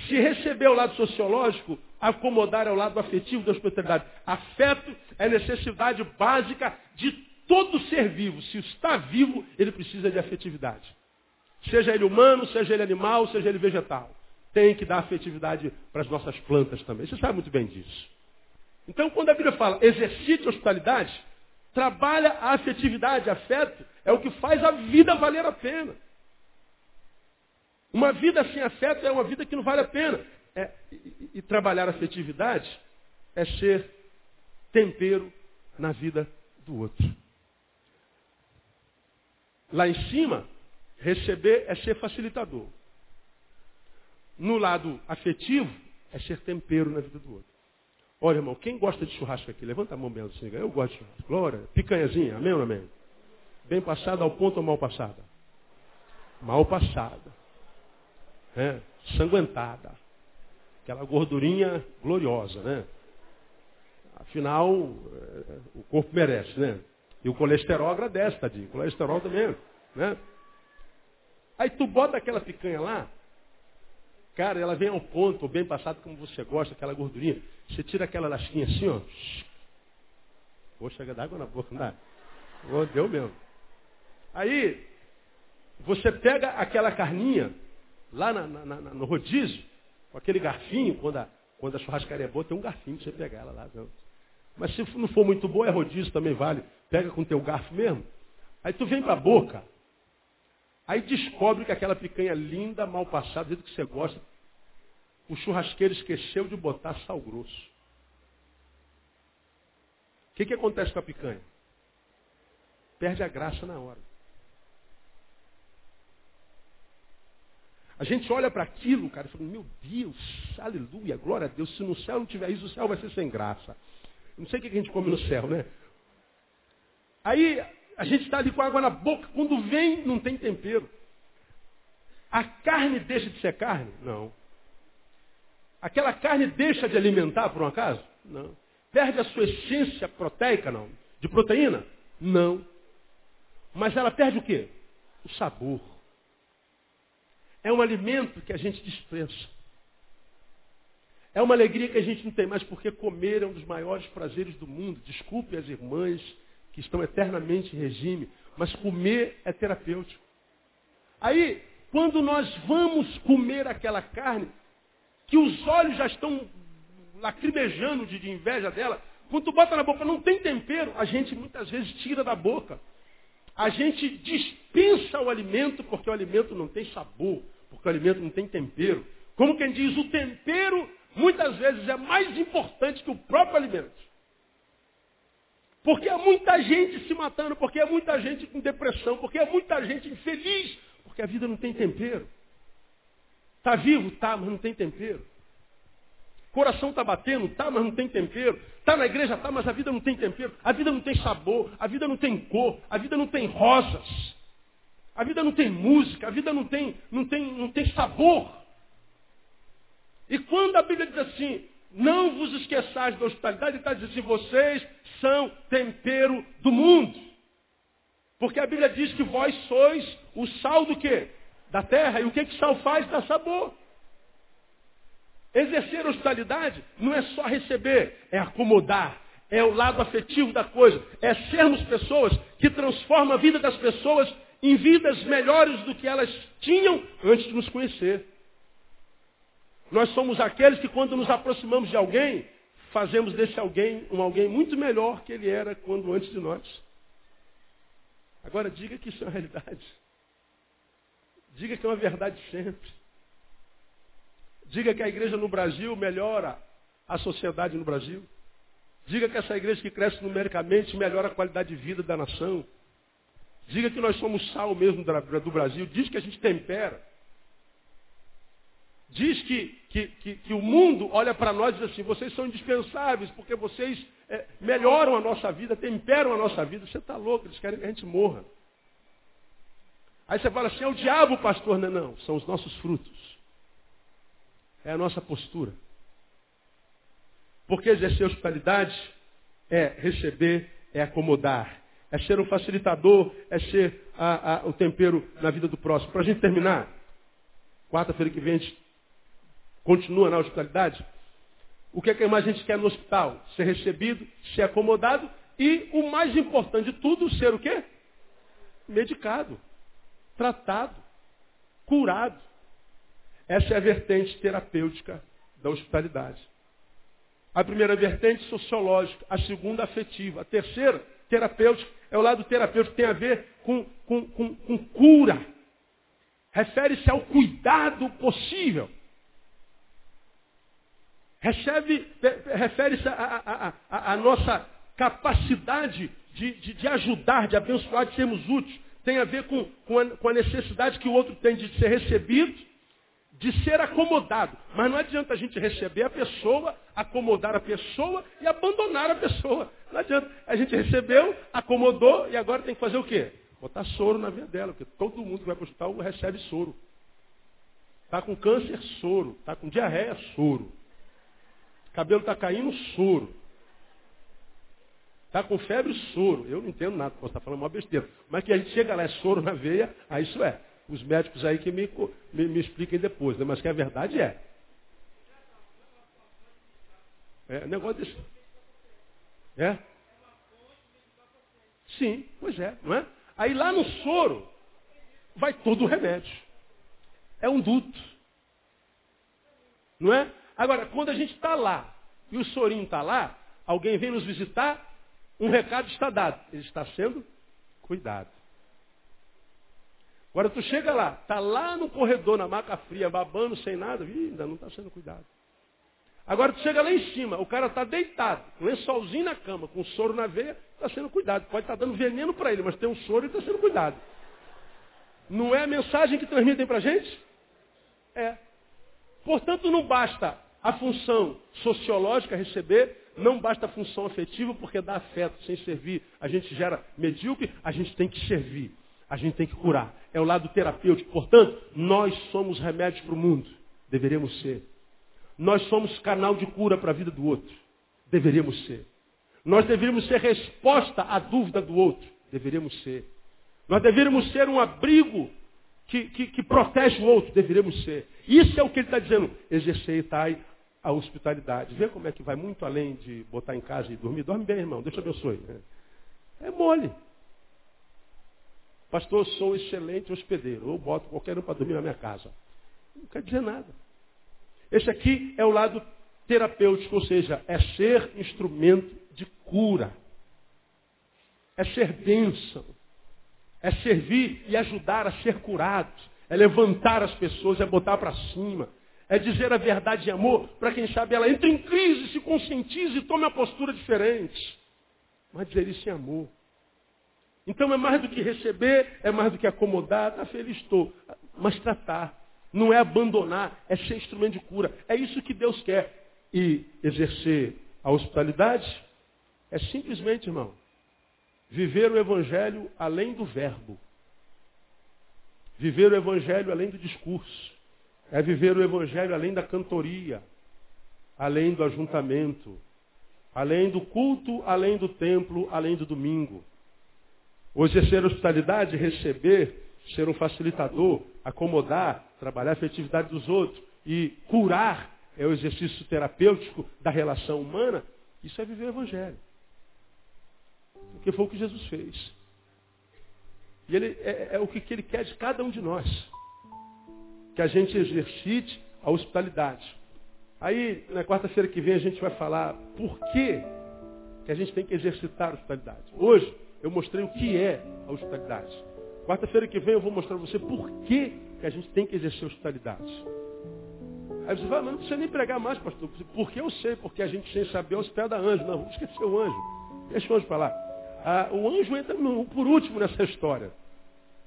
Se receber o lado sociológico, acomodar é o lado afetivo da hospitalidade. Afeto é necessidade básica de todo ser vivo. Se está vivo, ele precisa de afetividade. Seja ele humano, seja ele animal, seja ele vegetal. Tem que dar afetividade para as nossas plantas também. Você sabe muito bem disso. Então, quando a Bíblia fala exercite a hospitalidade, trabalha a afetividade, afeto, é o que faz a vida valer a pena. Uma vida sem afeto é uma vida que não vale a pena. É, e, e trabalhar afetividade é ser tempero na vida do outro. Lá em cima, receber é ser facilitador. No lado afetivo, é ser tempero na vida do outro. Olha, irmão, quem gosta de churrasco aqui? Levanta a mão mesmo assim. Eu gosto de churrasco. Glória. Picanhazinha, amém ou não amém? Bem passada ao ponto ou mal passada? Mal passada. É, sanguentada. Aquela gordurinha gloriosa, né? Afinal, é, o corpo merece, né? E o colesterol agradece, tadinho. O colesterol também, né? Aí tu bota aquela picanha lá, cara, ela vem ao ponto, bem passado como você gosta, aquela gordurinha. Você tira aquela lasquinha assim, ó. Poxa, dá água na boca, não dá? Oh, deu mesmo. Aí, você pega aquela carninha, lá na, na, na, no rodízio, com aquele garfinho, quando a, quando a churrascaria é boa, tem um garfinho para você pegar ela lá. Mas se não for muito boa, é rodízio também vale. Pega com teu garfo mesmo. Aí tu vem para a boca. Aí descobre que aquela picanha linda, mal passada, do que você gosta, o churrasqueiro esqueceu de botar sal grosso. O que, que acontece com a picanha? Perde a graça na hora. A gente olha para aquilo, cara, e fala, meu Deus, aleluia, glória a Deus. Se no céu não tiver isso, o céu vai ser sem graça. Não sei o que a gente come no céu, né? Aí a gente está ali com água na boca, quando vem, não tem tempero. A carne deixa de ser carne? Não. Aquela carne deixa de alimentar, por um acaso? Não. Perde a sua essência proteica? Não. De proteína? Não. Mas ela perde o quê? O sabor. É um alimento que a gente dispensa. É uma alegria que a gente não tem mais, porque comer é um dos maiores prazeres do mundo. Desculpe as irmãs que estão eternamente em regime, mas comer é terapêutico. Aí, quando nós vamos comer aquela carne, que os olhos já estão lacrimejando de, inveja dela, quando tu bota na boca não tem tempero, a gente muitas vezes tira da boca. A gente dispensa o alimento porque o alimento não tem sabor, porque o alimento não tem tempero. Como quem diz, o tempero muitas vezes é mais importante que o próprio alimento. Porque há muita gente se matando, porque há muita gente com depressão, porque há muita gente infeliz, porque a vida não tem tempero. Está vivo? Tá, mas não tem tempero. Coração está batendo? Tá, mas não tem tempero. Está na igreja? Tá, mas a vida não tem tempero. A vida não tem sabor, a vida não tem cor, a vida não tem rosas. A vida não tem música, a vida não tem, não tem, não tem sabor. E quando a Bíblia diz assim, não vos esqueçais da hospitalidade, está dizendo assim, vocês são tempero do mundo. Porque a Bíblia diz que vós sois o sal do quê? Da terra. E o que, que sal faz? Dá sabor. Exercer hospitalidade não é só receber, é acomodar, é o lado afetivo da coisa, é sermos pessoas que transformam a vida das pessoas em vidas melhores do que elas tinham antes de nos conhecer. Nós somos aqueles que quando nos aproximamos de alguém, fazemos desse alguém um alguém muito melhor que ele era quando antes de nós. Agora diga que isso é uma realidade. Diga que é uma verdade sempre. Diga que a igreja no Brasil melhora a sociedade no Brasil. Diga que essa igreja que cresce numericamente melhora a qualidade de vida da nação. Diga que nós somos sal mesmo do Brasil. Diz que a gente tempera diz que, que, que, que o mundo olha para nós e diz assim, vocês são indispensáveis, porque vocês é, melhoram a nossa vida, temperam a nossa vida. Você está louco, eles querem que a gente morra. Aí você fala assim, é o diabo, pastor. Não, não, são os nossos frutos. É a nossa postura. Porque exercer hospitalidade é receber, é acomodar, é ser um facilitador, é ser a, a, o tempero na vida do próximo. Para a gente terminar, quarta-feira que vem a gente continua na hospitalidade? O que é que mais a gente quer no hospital? Ser recebido, ser acomodado e, o mais importante de tudo, ser o quê? Medicado, tratado, curado. Essa é a vertente terapêutica da hospitalidade. A primeira vertente sociológica, a segunda afetiva, a terceira terapêutica é o lado terapêutico que tem a ver com, com, com, com cura. refere-se ao cuidado possível. Refere-se à nossa capacidade de, de, de, ajudar, de abençoar, de sermos úteis. Tem a ver com, com, a, com a necessidade que o outro tem de ser recebido, de ser acomodado. Mas não adianta a gente receber a pessoa, acomodar a pessoa e abandonar a pessoa. Não adianta. A gente recebeu, acomodou e agora tem que fazer o quê? Botar soro na vida dela, porque todo mundo que vai para o hospital recebe soro. Está com câncer, soro. Está com diarreia, soro. Cabelo está caindo, soro. Está com febre, soro. Eu não entendo nada, posso estar falando uma besteira. Mas que a gente chega lá, é soro na veia, aí isso é. Os médicos aí que me, me, me expliquem depois, né? mas que a verdade é. É negócio desse. É? Sim, pois é, não é? Aí lá no soro vai todo o remédio. É um duto. Não é? Agora, quando a gente está lá e o sorinho está lá, alguém vem nos visitar, um recado está dado. Ele está sendo cuidado. Agora tu chega lá, está lá no corredor, na maca fria, babando sem nada, Ih, ainda não está sendo cuidado. Agora tu chega lá em cima, o cara está deitado, com lençolzinho na cama, com soro na veia, está sendo cuidado. Pode estar tá dando veneno para ele, mas tem um soro e está sendo cuidado. Não é a mensagem que transmitem para a gente? É. Portanto, não basta a função sociológica receber, não basta a função afetiva, porque dá afeto. Sem servir, a gente gera medíocre, a gente tem que servir. A gente tem que curar. É o lado terapêutico. Portanto, nós somos remédios para o mundo. Deveríamos ser. Nós somos canal de cura para a vida do outro. Deveríamos ser. Nós deveríamos ser resposta à dúvida do outro. Deveríamos ser. Nós deveríamos ser um abrigo que, que, que protege o outro. Deveríamos ser. Isso é o que ele está dizendo. Exercitai a hospitalidade. Vê como é que vai muito além de botar em casa e dormir. Dorme bem, irmão. Deus te abençoe. É mole. Pastor, sou um excelente hospedeiro. Eu boto qualquer um para dormir na minha casa. Não quer dizer nada. Esse aqui é o lado terapêutico, ou seja, é ser instrumento de cura. É ser bênção. É servir e ajudar a ser curados. É levantar as pessoas, é botar para cima. É dizer a verdade em amor, para quem sabe ela entra em crise, se conscientize e tome uma postura diferente. Mas dizer isso em amor. Então é mais do que receber, é mais do que acomodar, está feliz estou. Mas tratar. Não é abandonar, é ser instrumento de cura. É isso que Deus quer. E exercer a hospitalidade é simplesmente, irmão, viver o Evangelho além do verbo. Viver o Evangelho além do discurso. É viver o Evangelho além da cantoria, além do ajuntamento, além do culto, além do templo, além do domingo. Hoje exercer hospitalidade, receber, ser um facilitador, acomodar, trabalhar a afetividade dos outros e curar é o exercício terapêutico da relação humana, isso é viver o Evangelho. Porque foi o que Jesus fez. E ele, é, é o que ele quer de cada um de nós. Que a gente exercite a hospitalidade. Aí, na quarta-feira que vem, a gente vai falar por que, que a gente tem que exercitar a hospitalidade. Hoje, eu mostrei o que é a hospitalidade. Quarta-feira que vem eu vou mostrar para você por que, que a gente tem que exercer hospitalidade. Aí você fala, mas não precisa nem pregar mais, pastor. Porque eu sei, porque a gente sem saber hospeda anjo. Não, vamos esquecer o anjo. Deixa o anjo lá. Ah, o anjo entra no, por último nessa história.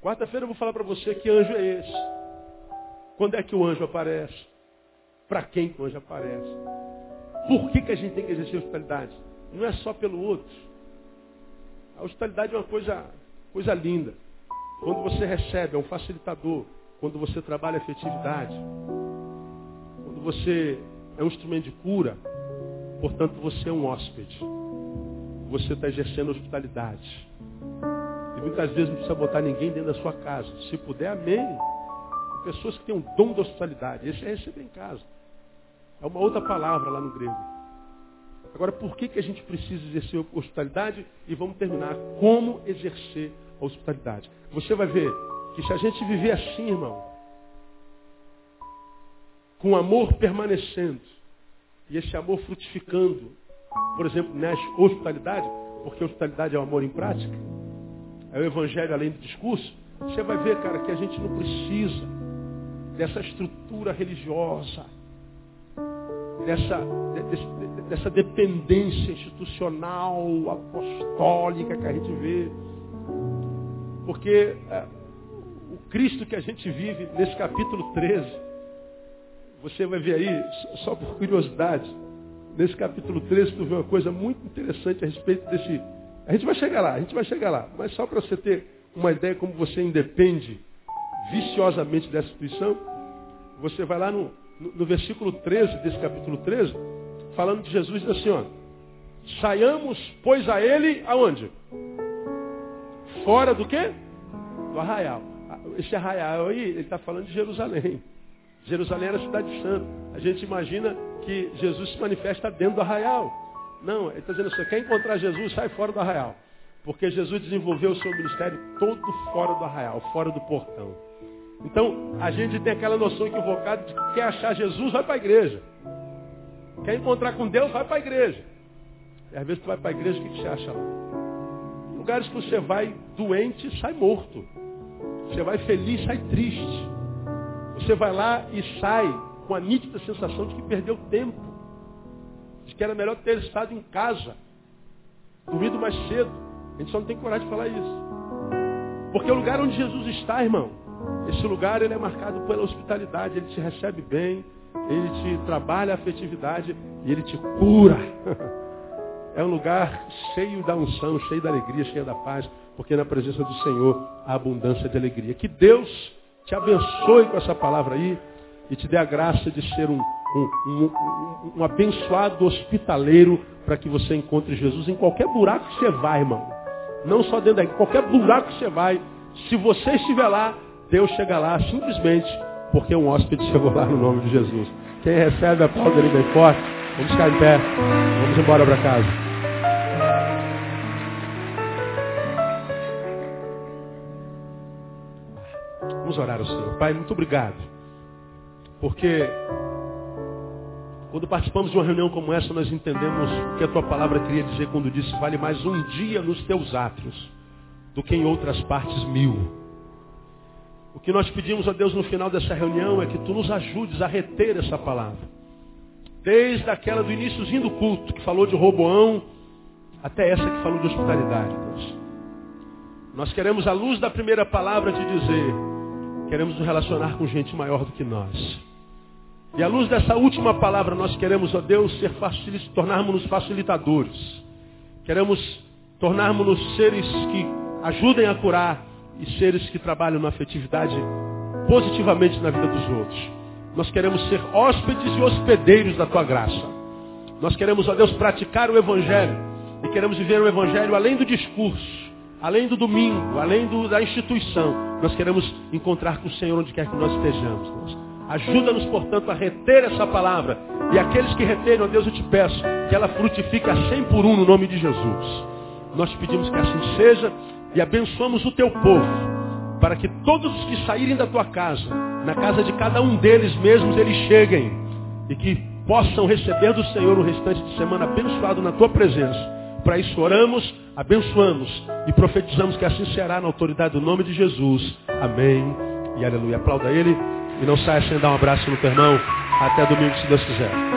Quarta-feira eu vou falar para você que anjo é esse. Quando é que o anjo aparece? Para quem que o anjo aparece? Por que, que a gente tem que exercer hospitalidade? Não é só pelo outro. A hospitalidade é uma coisa, coisa linda. Quando você recebe, é um facilitador. Quando você trabalha a afetividade. Quando você é um instrumento de cura. Portanto, você é um hóspede. Você está exercendo hospitalidade. E muitas vezes não precisa botar ninguém dentro da sua casa. Se puder, amém. Pessoas que têm um dom da hospitalidade. Esse é receber em casa. É uma outra palavra lá no grego. Agora, por que, que a gente precisa exercer hospitalidade? E vamos terminar. Como exercer a hospitalidade? Você vai ver que se a gente viver assim, irmão, com amor permanecendo, e esse amor frutificando, por exemplo, na hospitalidade, porque hospitalidade é o amor em prática, é o evangelho além do discurso, você vai ver, cara, que a gente não precisa dessa estrutura religiosa, dessa, dessa dependência institucional, apostólica que a gente vê. Porque é, o Cristo que a gente vive nesse capítulo 13, você vai ver aí, só por curiosidade, nesse capítulo 13 tu vê uma coisa muito interessante a respeito desse. A gente vai chegar lá, a gente vai chegar lá, mas só para você ter uma ideia como você independe viciosamente dessa instituição, você vai lá no, no, no versículo 13 desse capítulo 13, falando de Jesus, diz assim, ó, saiamos, pois a ele, aonde? Fora do quê? Do arraial. Esse arraial aí, ele está falando de Jerusalém. Jerusalém era a cidade santa. A gente imagina que Jesus se manifesta dentro do arraial. Não, ele está dizendo, você quer encontrar Jesus, sai fora do arraial. Porque Jesus desenvolveu o seu ministério todo fora do arraial, fora do portão. Então, a gente tem aquela noção equivocada de que quer achar Jesus, vai para a igreja. Quer encontrar com Deus, vai para a igreja. E às vezes tu vai para a igreja, o que, que você acha lá? Lugares que você vai doente, sai morto. Você vai feliz, sai triste. Você vai lá e sai com a nítida sensação de que perdeu tempo. De que era melhor ter estado em casa. Dormido mais cedo. A gente só não tem coragem de falar isso. Porque o lugar onde Jesus está, irmão, esse lugar ele é marcado pela hospitalidade, ele te recebe bem, ele te trabalha a afetividade e ele te cura. É um lugar cheio da unção, cheio da alegria, cheio da paz, porque na presença do Senhor há abundância de alegria. Que Deus te abençoe com essa palavra aí e te dê a graça de ser um, um, um, um abençoado hospitaleiro para que você encontre Jesus em qualquer buraco que você vai, irmão. Não só dentro daqui, qualquer buraco que você vai. Se você estiver lá, Deus chega lá simplesmente porque um hóspede chegou lá no nome de Jesus. Quem recebe a pauta ali bem forte, vamos ficar em pé, vamos embora para casa. Vamos orar ao Senhor. Pai, muito obrigado. Porque quando participamos de uma reunião como essa, nós entendemos o que a tua palavra queria dizer quando disse, vale mais um dia nos teus atos do que em outras partes mil. O que nós pedimos a Deus no final dessa reunião é que tu nos ajudes a reter essa palavra. Desde aquela do iníciozinho do culto, que falou de Roboão, até essa que falou de hospitalidade, Deus. Nós queremos, à luz da primeira palavra, te dizer, queremos nos relacionar com gente maior do que nós. E à luz dessa última palavra, nós queremos, ó Deus, ser tornarmos-nos facilitadores. Queremos tornarmos-nos seres que ajudem a curar, e seres que trabalham na afetividade positivamente na vida dos outros. Nós queremos ser hóspedes e hospedeiros da tua graça. Nós queremos, ó Deus, praticar o Evangelho. E queremos viver o Evangelho além do discurso, além do domingo, além do, da instituição. Nós queremos encontrar com o Senhor onde quer que nós estejamos. Ajuda-nos, portanto, a reter essa palavra. E aqueles que reterem, ó Deus, eu te peço que ela frutifique a 100 por um no nome de Jesus. Nós pedimos que assim seja e abençoamos o teu povo, para que todos os que saírem da tua casa, na casa de cada um deles mesmos, eles cheguem e que possam receber do Senhor o restante de semana abençoado na tua presença. Para isso oramos, abençoamos e profetizamos que assim será na autoridade do nome de Jesus. Amém e aleluia. Aplauda ele e não saia sem dar um abraço no teu irmão. Até domingo, se Deus quiser.